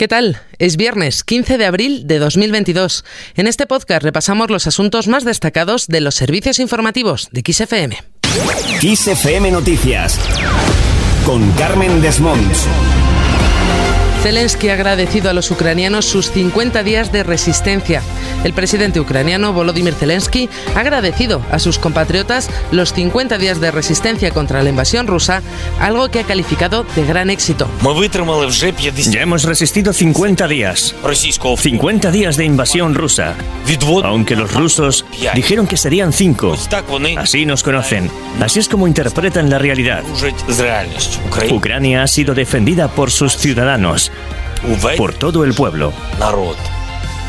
¿Qué tal? Es viernes 15 de abril de 2022. En este podcast repasamos los asuntos más destacados de los servicios informativos de XFM. XFM Noticias con Carmen Desmonts. Zelensky ha agradecido a los ucranianos sus 50 días de resistencia. El presidente ucraniano Volodymyr Zelensky ha agradecido a sus compatriotas los 50 días de resistencia contra la invasión rusa, algo que ha calificado de gran éxito. Ya hemos resistido 50 días. 50 días de invasión rusa. Aunque los rusos dijeron que serían 5. Así nos conocen. Así es como interpretan la realidad. Ucrania ha sido defendida por sus ciudadanos por todo el pueblo.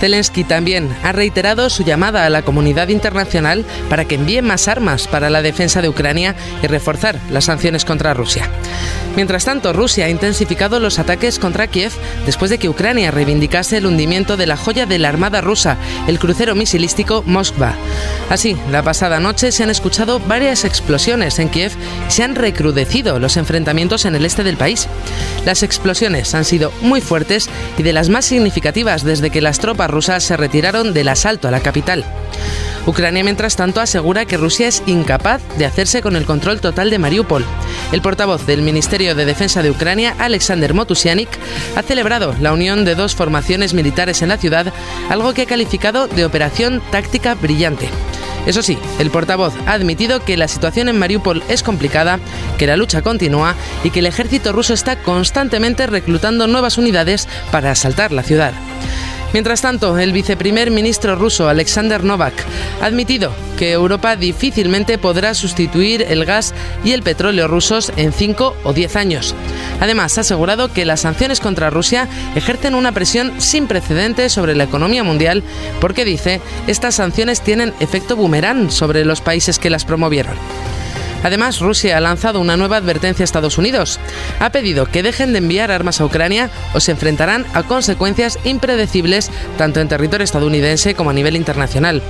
Zelensky también ha reiterado su llamada a la comunidad internacional para que envíe más armas para la defensa de Ucrania y reforzar las sanciones contra Rusia. Mientras tanto, Rusia ha intensificado los ataques contra Kiev después de que Ucrania reivindicase el hundimiento de la joya de la Armada rusa, el crucero misilístico Moskva. Así, la pasada noche se han escuchado varias explosiones en Kiev y se han recrudecido los enfrentamientos en el este del país. Las explosiones han sido muy fuertes y de las más significativas desde que las tropas rusas se retiraron del asalto a la capital. Ucrania, mientras tanto, asegura que Rusia es incapaz de hacerse con el control total de Mariupol. El portavoz del Ministerio de Defensa de Ucrania, Alexander Motusianik, ha celebrado la unión de dos formaciones militares en la ciudad, algo que ha calificado de operación táctica brillante. Eso sí, el portavoz ha admitido que la situación en Mariupol es complicada, que la lucha continúa y que el ejército ruso está constantemente reclutando nuevas unidades para asaltar la ciudad. Mientras tanto, el viceprimer ministro ruso Alexander Novak ha admitido que Europa difícilmente podrá sustituir el gas y el petróleo rusos en 5 o 10 años. Además, ha asegurado que las sanciones contra Rusia ejercen una presión sin precedentes sobre la economía mundial porque dice, estas sanciones tienen efecto boomerang sobre los países que las promovieron. Además, Rusia ha lanzado una nueva advertencia a Estados Unidos. Ha pedido que dejen de enviar armas a Ucrania o se enfrentarán a consecuencias impredecibles tanto en territorio estadounidense como a nivel internacional.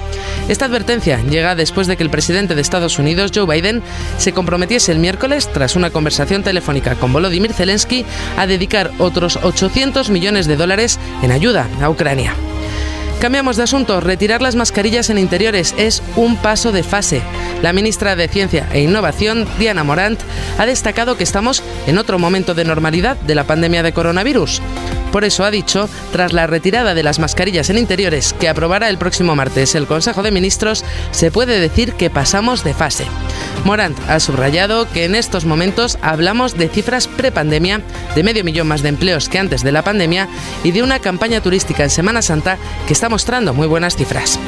Esta advertencia llega después de que el presidente de Estados Unidos, Joe Biden, se comprometiese el miércoles, tras una conversación telefónica con Volodymyr Zelensky, a dedicar otros 800 millones de dólares en ayuda a Ucrania. Cambiamos de asunto. Retirar las mascarillas en interiores es un paso de fase. La ministra de Ciencia e Innovación, Diana Morant, ha destacado que estamos en otro momento de normalidad de la pandemia de coronavirus. Por eso ha dicho, tras la retirada de las mascarillas en interiores que aprobará el próximo martes el Consejo de Ministros, se puede decir que pasamos de fase. Morant ha subrayado que en estos momentos hablamos de cifras prepandemia, de medio millón más de empleos que antes de la pandemia y de una campaña turística en Semana Santa que está mostrando muy buenas cifras.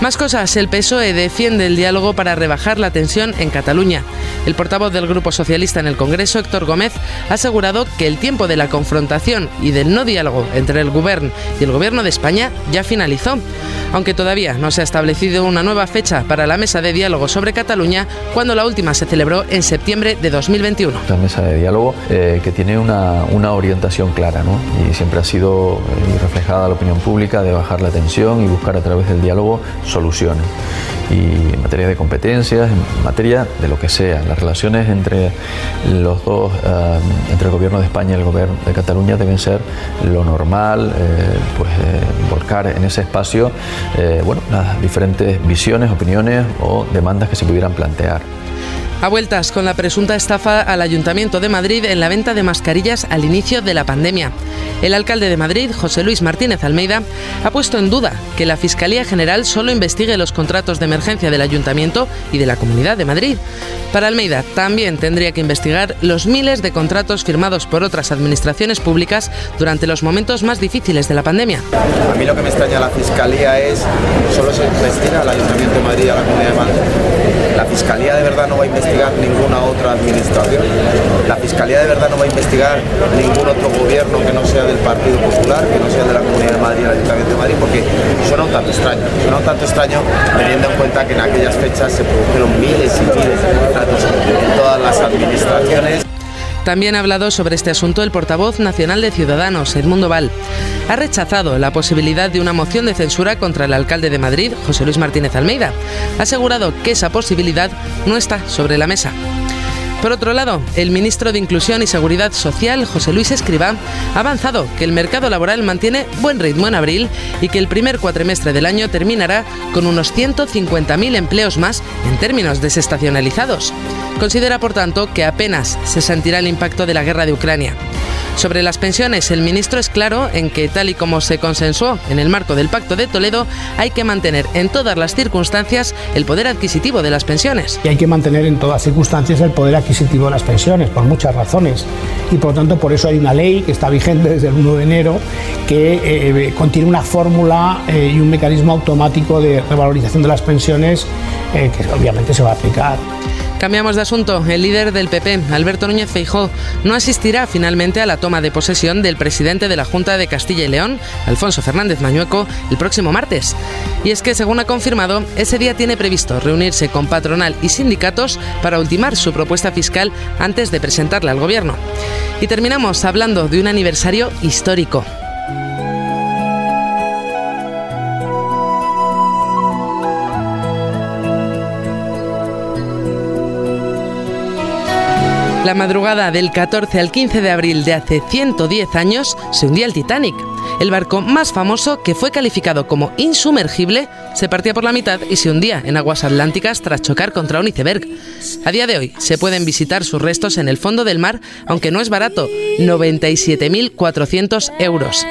Más cosas, el PSOE defiende el diálogo para rebajar la tensión en Cataluña. El portavoz del Grupo Socialista en el Congreso, Héctor Gómez, ha asegurado que el tiempo de la confrontación y del no diálogo entre el Gobierno y el Gobierno de España ya finalizó, aunque todavía no se ha establecido una nueva fecha para la mesa de diálogo sobre Cataluña, cuando la última se celebró en septiembre de 2021. La mesa de diálogo eh, que tiene una, una, orientación clara ¿no? y siempre ha sido eh, reflejada la opinión pública de bajar la tensión y buscar a través del diálogo soluciones. Y en materia de competencias, en materia de lo que sea, las relaciones entre los dos, eh, entre el gobierno de España y el gobierno de Cataluña deben ser lo normal, eh, pues eh, volcar en ese espacio bueno, las diferentes visiones, opiniones o demandas que se pudieran plantear. A vueltas con la presunta estafa al Ayuntamiento de Madrid en la venta de mascarillas al inicio de la pandemia. El alcalde de Madrid, José Luis Martínez Almeida, ha puesto en duda que la Fiscalía General solo investigue los contratos de emergencia del Ayuntamiento y de la Comunidad de Madrid. Para Almeida también tendría que investigar los miles de contratos firmados por otras administraciones públicas durante los momentos más difíciles de la pandemia. A mí lo que me extraña la Fiscalía es solo se investiga al Ayuntamiento de Madrid y a la Comunidad de Madrid. La Fiscalía de verdad no va a investigar investigar ninguna otra administración. La Fiscalía de verdad no va a investigar ningún otro gobierno que no sea del Partido Popular, que no sea de la Comunidad de Madrid, el Ayuntamiento de Madrid, porque suena un tanto extraño. Suena un tanto extraño teniendo en cuenta que en aquellas fechas se produjeron miles y miles de contratos en todas las administraciones. También ha hablado sobre este asunto el portavoz nacional de Ciudadanos, Edmundo Val. Ha rechazado la posibilidad de una moción de censura contra el alcalde de Madrid, José Luis Martínez Almeida. Ha asegurado que esa posibilidad no está sobre la mesa. Por otro lado, el ministro de Inclusión y Seguridad Social, José Luis Escribá, ha avanzado que el mercado laboral mantiene buen ritmo en abril y que el primer cuatrimestre del año terminará con unos 150.000 empleos más en términos desestacionalizados. Considera, por tanto, que apenas se sentirá el impacto de la guerra de Ucrania. Sobre las pensiones, el ministro es claro en que, tal y como se consensuó en el marco del Pacto de Toledo, hay que mantener en todas las circunstancias el poder adquisitivo de las pensiones. Y hay que mantener en todas circunstancias el poder adquisitivo de las pensiones, por muchas razones. Y por lo tanto, por eso hay una ley que está vigente desde el 1 de enero que eh, contiene una fórmula eh, y un mecanismo automático de revalorización de las pensiones eh, que obviamente se va a aplicar. Cambiamos de asunto. El líder del PP, Alberto Núñez Feijó, no asistirá finalmente a la toma de posesión del presidente de la Junta de Castilla y León, Alfonso Fernández Mañueco, el próximo martes. Y es que, según ha confirmado, ese día tiene previsto reunirse con patronal y sindicatos para ultimar su propuesta fiscal antes de presentarla al gobierno. Y terminamos hablando de un aniversario histórico. La madrugada del 14 al 15 de abril de hace 110 años se hundía el Titanic. El barco más famoso, que fue calificado como insumergible, se partía por la mitad y se hundía en aguas atlánticas tras chocar contra un iceberg. A día de hoy se pueden visitar sus restos en el fondo del mar, aunque no es barato, 97.400 euros.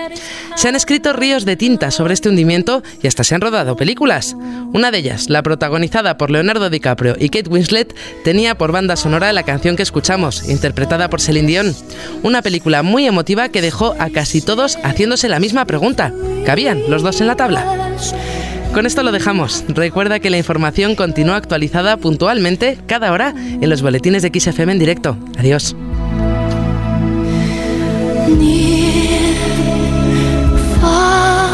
Se han escrito ríos de tinta sobre este hundimiento y hasta se han rodado películas. Una de ellas, la protagonizada por Leonardo DiCaprio y Kate Winslet, tenía por banda sonora la canción que escuchamos, interpretada por Celine Dion. Una película muy emotiva que dejó a casi todos haciéndose la misma pregunta. ¿Cabían los dos en la tabla? Con esto lo dejamos. Recuerda que la información continúa actualizada puntualmente cada hora en los boletines de XFM en directo. Adiós. 啊